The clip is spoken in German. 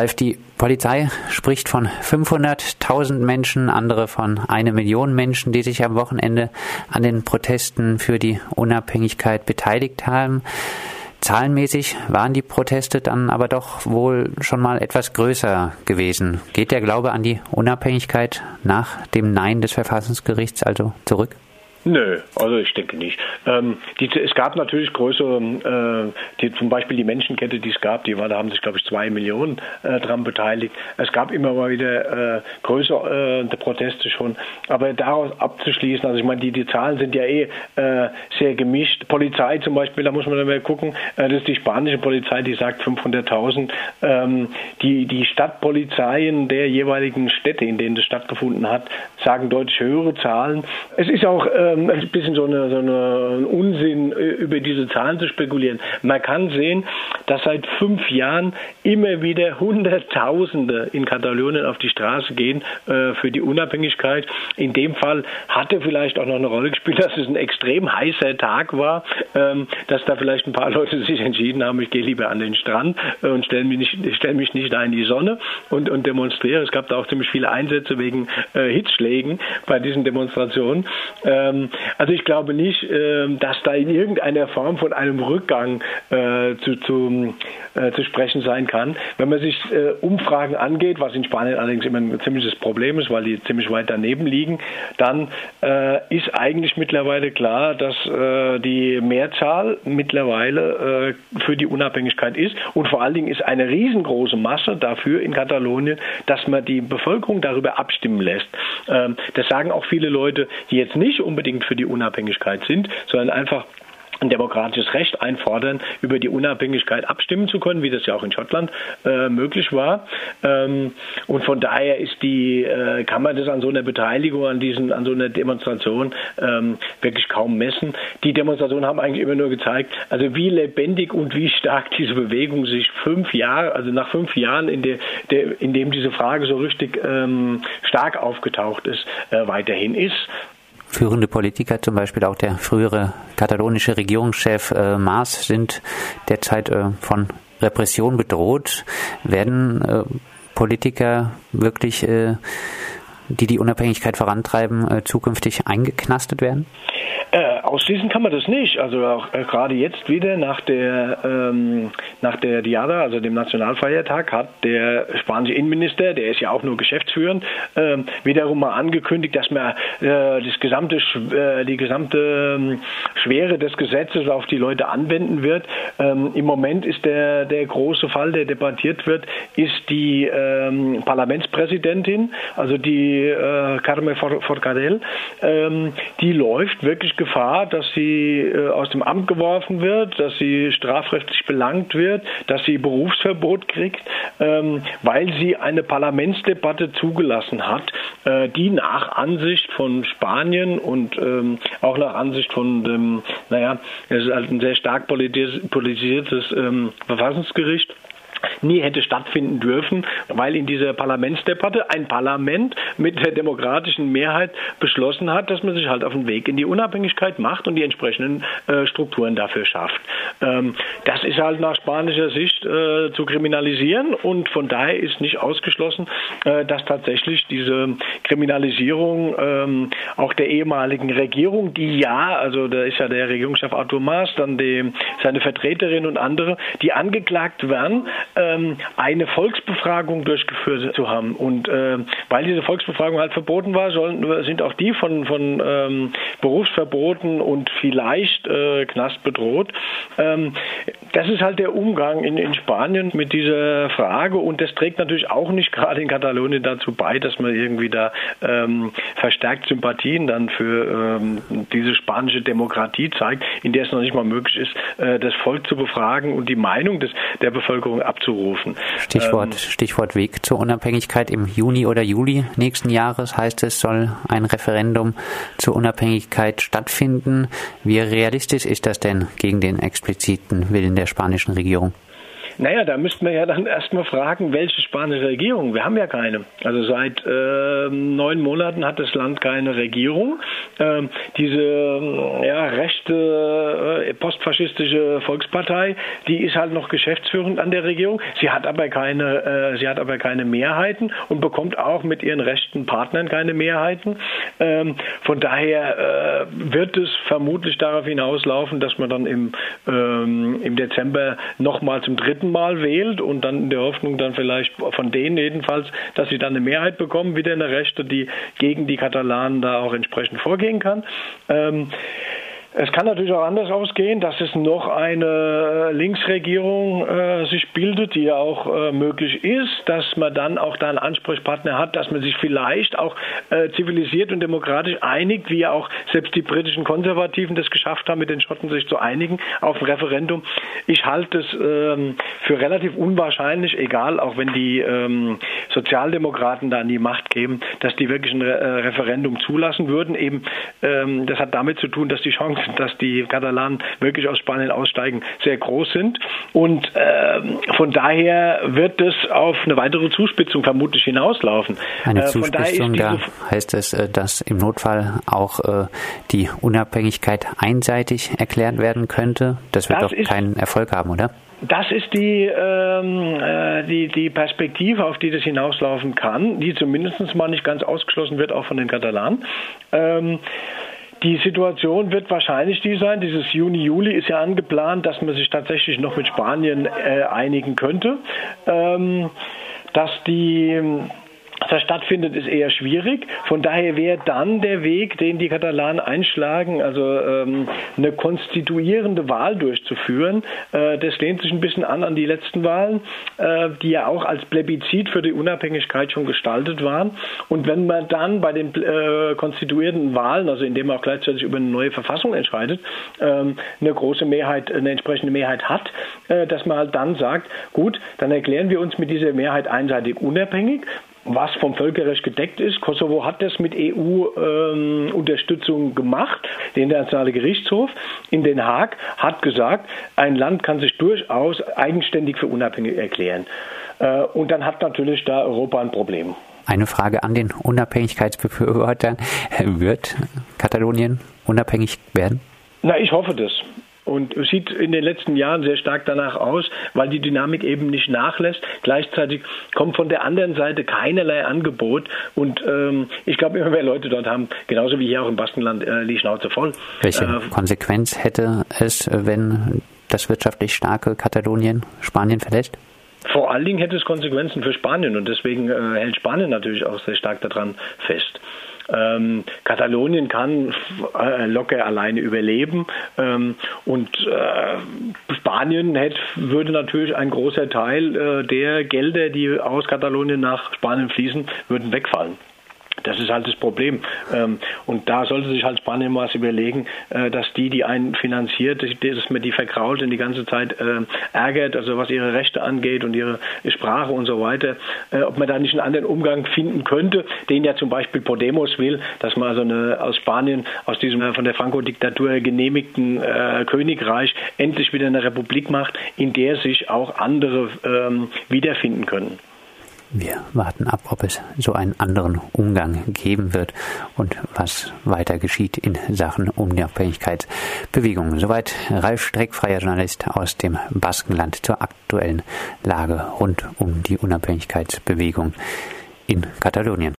Ralf, die Polizei spricht von 500.000 Menschen, andere von eine Million Menschen, die sich am Wochenende an den Protesten für die Unabhängigkeit beteiligt haben. Zahlenmäßig waren die Proteste dann aber doch wohl schon mal etwas größer gewesen. Geht der Glaube an die Unabhängigkeit nach dem Nein des Verfassungsgerichts also zurück? Nö, also ich denke nicht. Ähm, die, es gab natürlich größere, äh, die, zum Beispiel die Menschenkette, die es gab, die war, da haben sich glaube ich zwei Millionen äh, dran beteiligt. Es gab immer mal wieder äh, größere äh, Proteste schon, aber daraus abzuschließen, also ich meine, die, die Zahlen sind ja eh äh, sehr gemischt. Polizei zum Beispiel, da muss man dann mal gucken, äh, das ist die spanische Polizei, die sagt 500.000. Ähm, die, die Stadtpolizeien der jeweiligen Städte, in denen das stattgefunden hat, sagen deutlich höhere Zahlen. Es ist auch ähm, ein bisschen so, eine, so eine Unsinn, äh, über diese Zahlen zu spekulieren. Man kann sehen, dass seit fünf Jahren immer wieder Hunderttausende in Katalonien auf die Straße gehen äh, für die Unabhängigkeit. In dem Fall hatte vielleicht auch noch eine Rolle gespielt, dass es ein extrem heißer Tag war, ähm, dass da vielleicht ein paar Leute sich entschieden haben, ich gehe lieber an den Strand äh, und stelle mich nicht, stell mich nicht da in die Sonne und, und demonstriere. Es gab da auch ziemlich viele Einsätze wegen äh, Hitzschlägen bei diesen Demonstrationen. Ähm, also ich glaube nicht, ähm, dass da in irgendeiner Form von einem Rückgang äh, zu, zu, äh, zu sprechen sein kann. Wenn man sich äh, Umfragen angeht, was in Spanien allerdings immer ein ziemliches Problem ist, weil die ziemlich weit daneben liegen, dann ist eigentlich mittlerweile klar, dass die Mehrzahl mittlerweile für die Unabhängigkeit ist und vor allen Dingen ist eine riesengroße Masse dafür in Katalonien, dass man die Bevölkerung darüber abstimmen lässt. Ähm, das sagen auch viele Leute, die jetzt nicht unbedingt unbedingt für die Unabhängigkeit sind, sondern einfach ein demokratisches Recht einfordern, über die Unabhängigkeit abstimmen zu können, wie das ja auch in Schottland äh, möglich war. Ähm, und von daher ist die, äh, kann man das an so einer Beteiligung, an diesen, an so einer Demonstration ähm, wirklich kaum messen. Die Demonstrationen haben eigentlich immer nur gezeigt, also wie lebendig und wie stark diese Bewegung sich fünf Jahre, also nach fünf Jahren, in, der, der, in dem diese Frage so richtig ähm, stark aufgetaucht ist, äh, weiterhin ist führende Politiker, zum Beispiel auch der frühere katalonische Regierungschef äh, Maas, sind derzeit äh, von Repression bedroht. Werden äh, Politiker wirklich, äh, die die Unabhängigkeit vorantreiben, äh, zukünftig eingeknastet werden? Ausschließen kann man das nicht. Also auch äh, gerade jetzt wieder nach der ähm, nach der Diada, also dem Nationalfeiertag, hat der spanische Innenminister, der ist ja auch nur geschäftsführend, äh, wiederum mal angekündigt, dass man äh, das gesamte äh, die gesamte ähm, Schwere des Gesetzes auf die Leute anwenden wird. Ähm, Im Moment ist der der große Fall, der debattiert wird, ist die ähm, Parlamentspräsidentin, also die äh, Carme Forcadell, ähm, die läuft wirklich Gefahr, dass sie äh, aus dem Amt geworfen wird, dass sie strafrechtlich belangt wird, dass sie Berufsverbot kriegt, ähm, weil sie eine Parlamentsdebatte zugelassen hat, äh, die nach Ansicht von Spanien und ähm, auch nach Ansicht von dem, naja, es ist halt ein sehr stark politisiertes ähm, Verfassungsgericht, nie hätte stattfinden dürfen, weil in dieser Parlamentsdebatte ein Parlament mit der demokratischen Mehrheit beschlossen hat, dass man sich halt auf den Weg in die Unabhängigkeit macht und die entsprechenden äh, Strukturen dafür schafft. Ähm, das ist halt nach spanischer Sicht äh, zu kriminalisieren und von daher ist nicht ausgeschlossen, äh, dass tatsächlich diese Kriminalisierung ähm, auch der ehemaligen Regierung, die ja, also da ist ja der Regierungschef Artur Maas, dann die, seine Vertreterin und andere, die angeklagt werden, ähm, eine Volksbefragung durchgeführt zu haben. Und äh, weil diese Volksbefragung halt verboten war, sollen, sind auch die von, von ähm, Berufsverboten und vielleicht äh, Knast bedroht. Ähm, das ist halt der Umgang in, in Spanien mit dieser Frage und das trägt natürlich auch nicht gerade in Katalonien dazu bei, dass man irgendwie da ähm, verstärkt Sympathien dann für ähm, diese spanische Demokratie zeigt, in der es noch nicht mal möglich ist, äh, das Volk zu befragen und die Meinung des, der Bevölkerung abzuhalten abzurufen. Stichwort, ähm, Stichwort Weg zur Unabhängigkeit im Juni oder Juli nächsten Jahres heißt es, soll ein Referendum zur Unabhängigkeit stattfinden. Wie realistisch ist das denn gegen den expliziten Willen der spanischen Regierung? Naja, da müssten wir ja dann erstmal fragen, welche spanische Regierung? Wir haben ja keine. Also seit äh, neun Monaten hat das Land keine Regierung. Ähm, diese ja, rechte äh, postfaschistische Volkspartei, die ist halt noch geschäftsführend an der Regierung. Sie hat aber keine, äh, sie hat aber keine Mehrheiten und bekommt auch mit ihren rechten Partnern keine Mehrheiten. Ähm, von daher äh, wird es vermutlich darauf hinauslaufen, dass man dann im, ähm, im Dezember nochmal zum dritten Mal wählt und dann in der Hoffnung dann vielleicht von denen jedenfalls, dass sie dann eine Mehrheit bekommen, wieder eine Rechte, die gegen die Katalanen da auch entsprechend vorgehen kann. Ähm, es kann natürlich auch anders ausgehen, dass es noch eine Linksregierung äh, sich bildet, die ja auch äh, möglich ist, dass man dann auch da einen Ansprechpartner hat, dass man sich vielleicht auch äh, zivilisiert und demokratisch einigt, wie ja auch selbst die britischen Konservativen das geschafft haben, mit den Schotten sich zu einigen auf ein Referendum. Ich halte es ähm, für relativ unwahrscheinlich, egal, auch wenn die ähm, Sozialdemokraten da an die Macht geben, dass die wirklich ein Re äh, Referendum zulassen würden. Eben, ähm, das hat damit zu tun, dass die Chance dass die Katalanen wirklich aus Spanien aussteigen, sehr groß sind. Und äh, von daher wird es auf eine weitere Zuspitzung vermutlich hinauslaufen. Eine äh, Zuspitzung, da heißt es, äh, dass im Notfall auch äh, die Unabhängigkeit einseitig erklärt werden könnte. Das wird das doch keinen Erfolg haben, oder? Das ist die, ähm, äh, die, die Perspektive, auf die das hinauslaufen kann, die zumindest mal nicht ganz ausgeschlossen wird, auch von den Katalanen. Ähm, die Situation wird wahrscheinlich die sein. Dieses Juni, Juli ist ja angeplant, dass man sich tatsächlich noch mit Spanien äh, einigen könnte. Ähm, dass die das stattfindet, ist eher schwierig. Von daher wäre dann der Weg, den die Katalanen einschlagen, also ähm, eine konstituierende Wahl durchzuführen. Äh, das lehnt sich ein bisschen an an die letzten Wahlen, äh, die ja auch als Plebiszit für die Unabhängigkeit schon gestaltet waren. Und wenn man dann bei den äh, konstituierenden Wahlen, also indem man auch gleichzeitig über eine neue Verfassung entscheidet, ähm, eine große Mehrheit, eine entsprechende Mehrheit hat, äh, dass man halt dann sagt, gut, dann erklären wir uns mit dieser Mehrheit einseitig unabhängig was vom Völkerrecht gedeckt ist. Kosovo hat das mit EU-Unterstützung ähm, gemacht. Der Internationale Gerichtshof in Den Haag hat gesagt, ein Land kann sich durchaus eigenständig für unabhängig erklären. Äh, und dann hat natürlich da Europa ein Problem. Eine Frage an den Unabhängigkeitsbefürworter. Wird Katalonien unabhängig werden? Na, ich hoffe das. Und es sieht in den letzten Jahren sehr stark danach aus, weil die Dynamik eben nicht nachlässt. Gleichzeitig kommt von der anderen Seite keinerlei Angebot. Und ähm, ich glaube, immer mehr Leute dort haben, genauso wie hier auch im Baskenland, äh, die Schnauze voll. Welche äh, Konsequenz hätte es, wenn das wirtschaftlich starke Katalonien Spanien verlässt? Vor allen Dingen hätte es Konsequenzen für Spanien und deswegen äh, hält Spanien natürlich auch sehr stark daran fest. Ähm, Katalonien kann äh, locker alleine überleben ähm, und äh, Spanien hätte, würde natürlich ein großer Teil äh, der Gelder, die aus Katalonien nach Spanien fließen, würden wegfallen. Das ist halt das Problem. Ähm, und da sollte sich halt Spanien mal überlegen, äh, dass die, die einen finanziert, dass man die verkrault und die ganze Zeit äh, ärgert, also was ihre Rechte angeht und ihre Sprache und so weiter, äh, ob man da nicht einen anderen Umgang finden könnte, den ja zum Beispiel Podemos will, dass man also eine, aus Spanien, aus diesem von der Franco-Diktatur genehmigten Königreich endlich wieder eine Republik macht, in der sich auch andere ähm, wiederfinden können. Wir warten ab, ob es so einen anderen Umgang geben wird und was weiter geschieht in Sachen Unabhängigkeitsbewegungen. Soweit Ralf Streck, freier Journalist aus dem Baskenland zur aktuellen Lage rund um die Unabhängigkeitsbewegung in Katalonien.